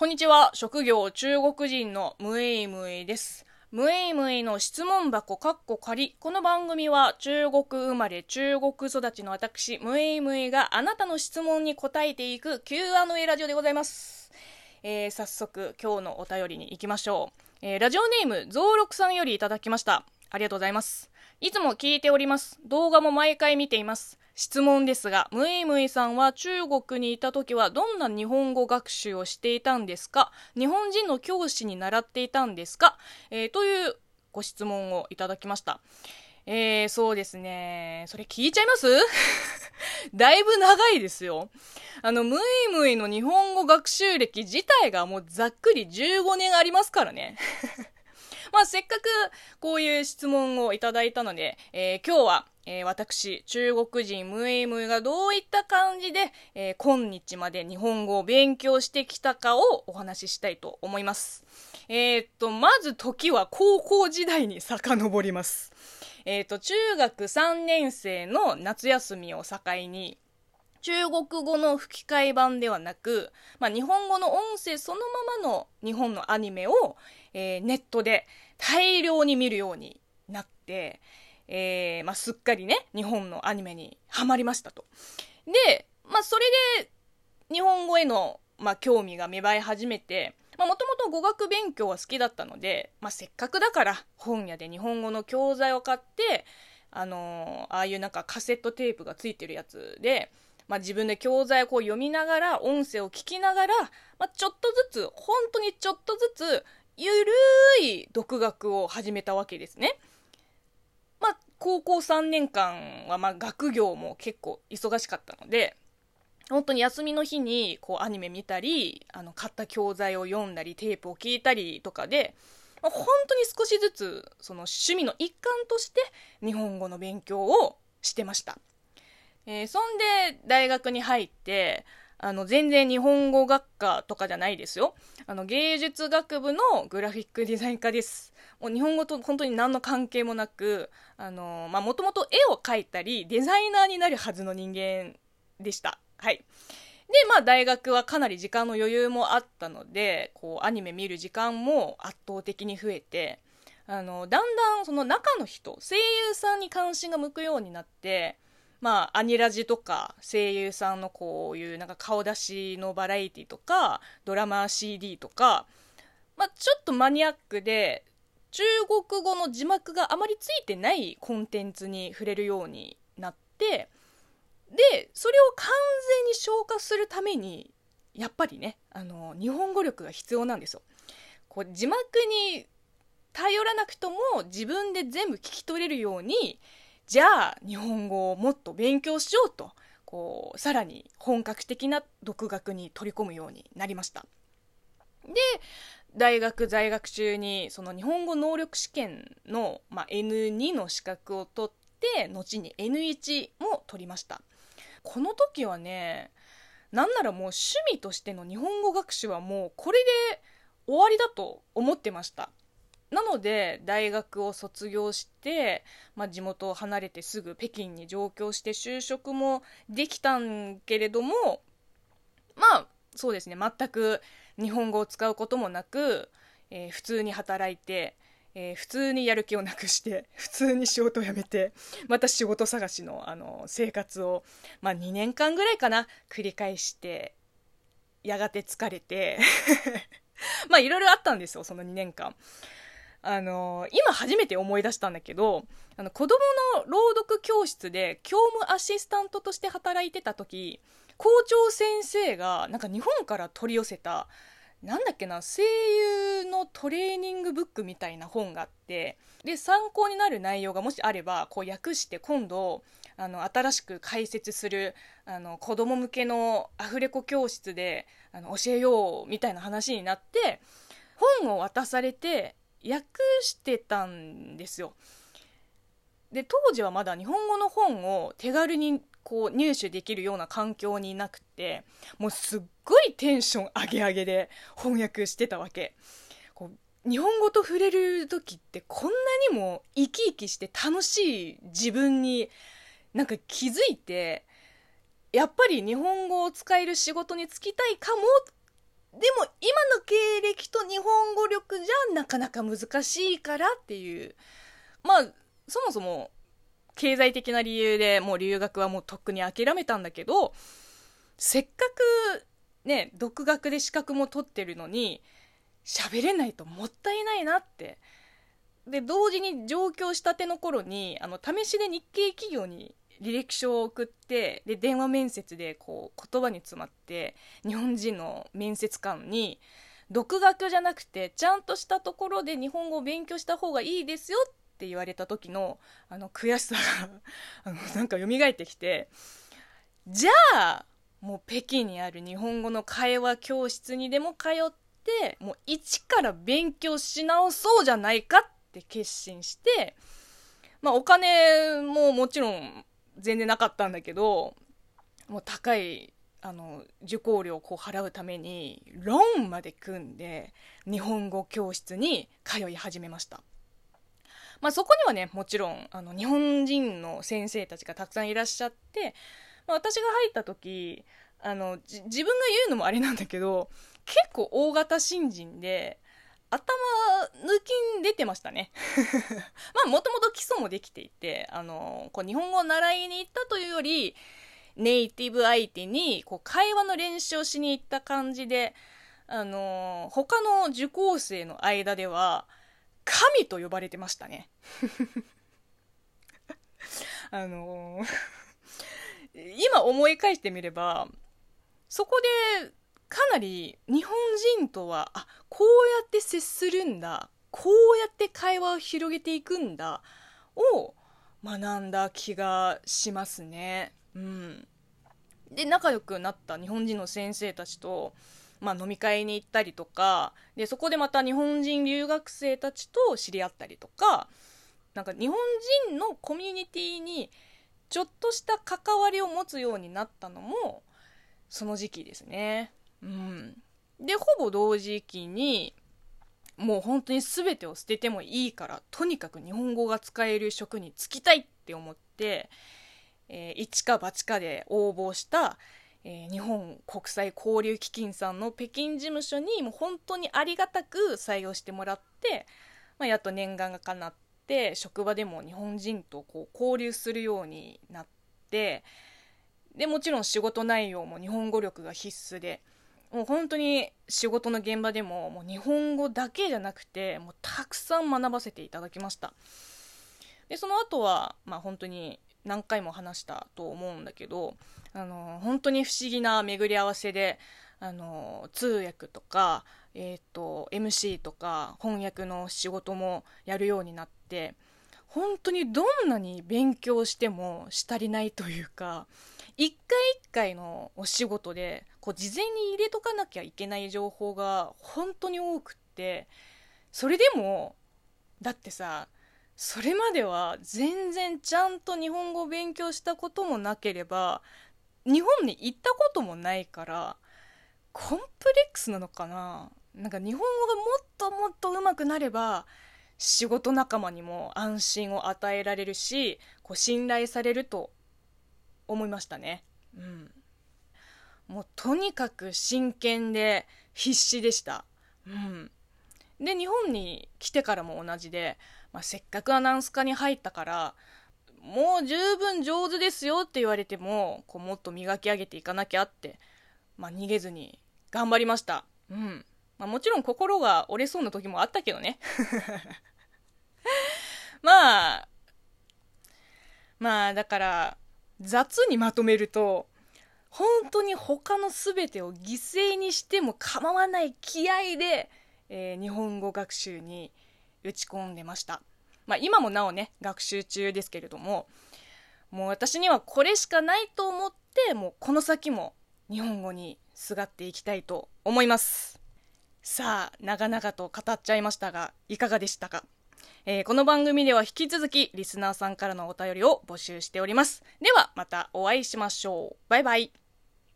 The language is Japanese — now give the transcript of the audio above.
こんにちは。職業中国人のムエイムエイです。ムエイムエイの質問箱かっこ仮。この番組は中国生まれ中国育ちの私、ムエイムエイがあなたの質問に答えていく Q&A ラジオでございます。えー、早速今日のお便りに行きましょう。えー、ラジオネームゾウロクさんよりいただきました。ありがとうございます。いつも聞いております。動画も毎回見ています。質問ですが、ムイムイさんは中国にいた時はどんな日本語学習をしていたんですか？日本人の教師に習っていたんですか、えーというご質問をいただきました。えー、そうですね。それ聞いちゃいます？だいぶ長いですよ。あの、ムイムイの日本語学習歴自体がもうざっくり15年ありますからね。まあ、せっかくこういう質問をいただいたので、えー今日は、えー私、中国人ムエイムイがどういった感じで、えー今日まで日本語を勉強してきたかをお話ししたいと思います。えーっと、まず時は高校時代に遡ります。えーっと、中学3年生の夏休みを境に、中国語の吹き替え版ではなく、まあ、日本語の音声そのままの日本のアニメを、えーネットで大量に見るようになって、えーまあ、すっかりね日本のアニメにはまりましたと。で、まあ、それで日本語への、まあ、興味が芽生え始めてもともと語学勉強は好きだったので、まあ、せっかくだから本屋で日本語の教材を買ってあのーああいうなんかカセットテープがついてるやつで、まあ、自分で教材をこう読みながら音声を聞きながら、まあ、ちょっとずつ本当にちょっとずつゆるい独学を始めたわけですね。まあ、高校3年間はま学業も結構忙しかったので本当に休みの日にこうアニメ見たりあの買った教材を読んだりテープを聞いたりとかでまあ本当に少しずつその趣味の一環として日本語の勉強をしてました。えーそんで大学に入ってあの全然日本語学科とかじゃないですよ。あの芸術学部のグラフィックデザイン科です。もう日本語と本当に何の関係もなくもともと絵を描いたりデザイナーになるはずの人間でした。はい。でまあ大学はかなり時間の余裕もあったのでこうアニメ見る時間も圧倒的に増えてあのだんだんその中の人声優さんに関心が向くようになってまあ、アニラジとか声優さんのこういうなんか顔出しのバラエティとかドラマ CD とか、まあ、ちょっとマニアックで中国語の字幕があまりついてないコンテンツに触れるようになってでそれを完全に消化するためにやっぱりねあの日本語力が必要なんですよ。こう字幕に頼らなくとも自分で全部聞き取れるようにじゃあ日本語をもっと勉強しようとこうさらに本格的な独学に取り込むようになりました。で大学在学中にその日本語能力試験の、まあ、N2 の資格を取って後に N1 も取りました。この時はねなんならもう趣味としての日本語学習はもうこれで終わりだと思ってました。なので大学を卒業して、まあ、地元を離れてすぐ北京に上京して就職もできたんけれどもまあそうですね全く日本語を使うこともなく、えー普通に働いて、えー普通にやる気をなくして普通に仕事を辞めてまた仕事探しのあの生活を、まあ、2年間ぐらいかな繰り返してやがて疲れて まあいろいろあったんですよその2年間。あの今初めて思い出したんだけどあの子供の朗読教室で教務アシスタントとして働いてた時校長先生がなんか日本から取り寄せたなんだっけな声優のトレーニングブックみたいな本があってで参考になる内容がもしあればこう訳して今度あの新しく解説するあの子供向けのアフレコ教室であの教えようみたいな話になって本を渡されて訳してたんですよ。で当時はまだ日本語の本を手軽にこう入手できるような環境にいなくてもうすっごいテンション上げ上げで翻訳してたわけこう日本語と触れる時ってこんなにも生き生きして楽しい自分になんか気づいてやっぱり日本語を使える仕事に就きたいかもでも今の経歴と日本語力じゃなかなか難しいからっていう。まあそもそも経済的な理由でもう留学はもうとっくに諦めたんだけどせっかくね独学で資格も取ってるのに喋れないともったいないなって。で同時に上京したての頃にあの試しで日系企業に履歴書を送ってで電話面接でこう言葉に詰まって日本人の面接官に独学じゃなくてちゃんとしたところで日本語を勉強した方がいいですよって言われた時のあの悔しさが あのなんか蘇ってきてじゃあもう北京にある日本語の会話教室にでも通ってもう一から勉強し直そうじゃないかって決心してまあお金ももちろん全然なかったんだけどもう高いあの受講料をこう払うためにローンまで組んで日本語教室に通い始めました。まあ、そこにはねもちろんあの日本人の先生たちがたくさんいらっしゃって、まあ、私が入った時あの自分が言うのもあれなんだけど結構大型新人で頭抜きに出てましたね。まあ、もともと基礎もできていて、あの、こう日本語を習いに行ったというより、ネイティブ相手に、こう、会話の練習をしに行った感じで、あの、他の受講生の間では、神と呼ばれてましたね。あの今思い返してみれば、そこでかなり日本人とはあこうやって接するんだこうやって会話を広げていくんだを学んだ気がしますね。うん、で仲良くなった日本人の先生たちと、まあ、飲み会に行ったりとかでそこでまた日本人留学生たちと知り合ったりとかなんか日本人のコミュニティにちょっとした関わりを持つようになったのもその時期ですね。うん。で、ほぼ同時期に、もう本当に全てを捨ててもいいから、とにかく日本語が使える職に就きたいって思って、えー、一か八かで応募した、えー、日本国際交流基金さんの北京事務所にもう本当にありがたく採用してもらって、まあ、やっと念願が叶って職場でも日本人とこう交流するようになってでもちろん仕事内容も日本語力が必須でもう本当に仕事の現場でももう日本語だけじゃなくてもうたくさん学ばせていただきました。でその後はまあ本当に何回も話したと思うんだけどあの本当に不思議な巡り合わせであの通訳とか、えーと、MC とか翻訳の仕事もやるようになって本当にどんなに勉強してもし足りないというか一回一回のお仕事でこう事前に入れとかなきゃいけない情報が本当に多くってそれでもだってさそれまでは全然ちゃんと日本語を勉強したこともなければ日本に行ったこともないからコンプレックスなのかな？なんか日本語がもっともっと上手くなれば仕事仲間にも安心を与えられるしこう信頼されると思いましたね。うん。もうとにかく真剣で必死でした。うん。で、日本に来てからも同じで、まあ、せっかくアナウンス科に入ったから、もう十分上手ですよって言われても、こうもっと磨き上げていかなきゃって、まあ、逃げずに頑張りました。うん。まあ、もちろん心が折れそうな時もあったけどね。まあ、まあだから、雑にまとめると本当に他の全てを犠牲にしても構わない気合で、えー、日本語学習に打ち込んでました、まあ、今もなおね学習中ですけれどももう私にはこれしかないと思ってもうこの先も日本語にすがっていきたいと思いますさあ長々と語っちゃいましたがいかがでしたか？えー、この番組では引き続きリスナーさんからのお便りを募集しております。ではまたお会いしましょう。バイバイ。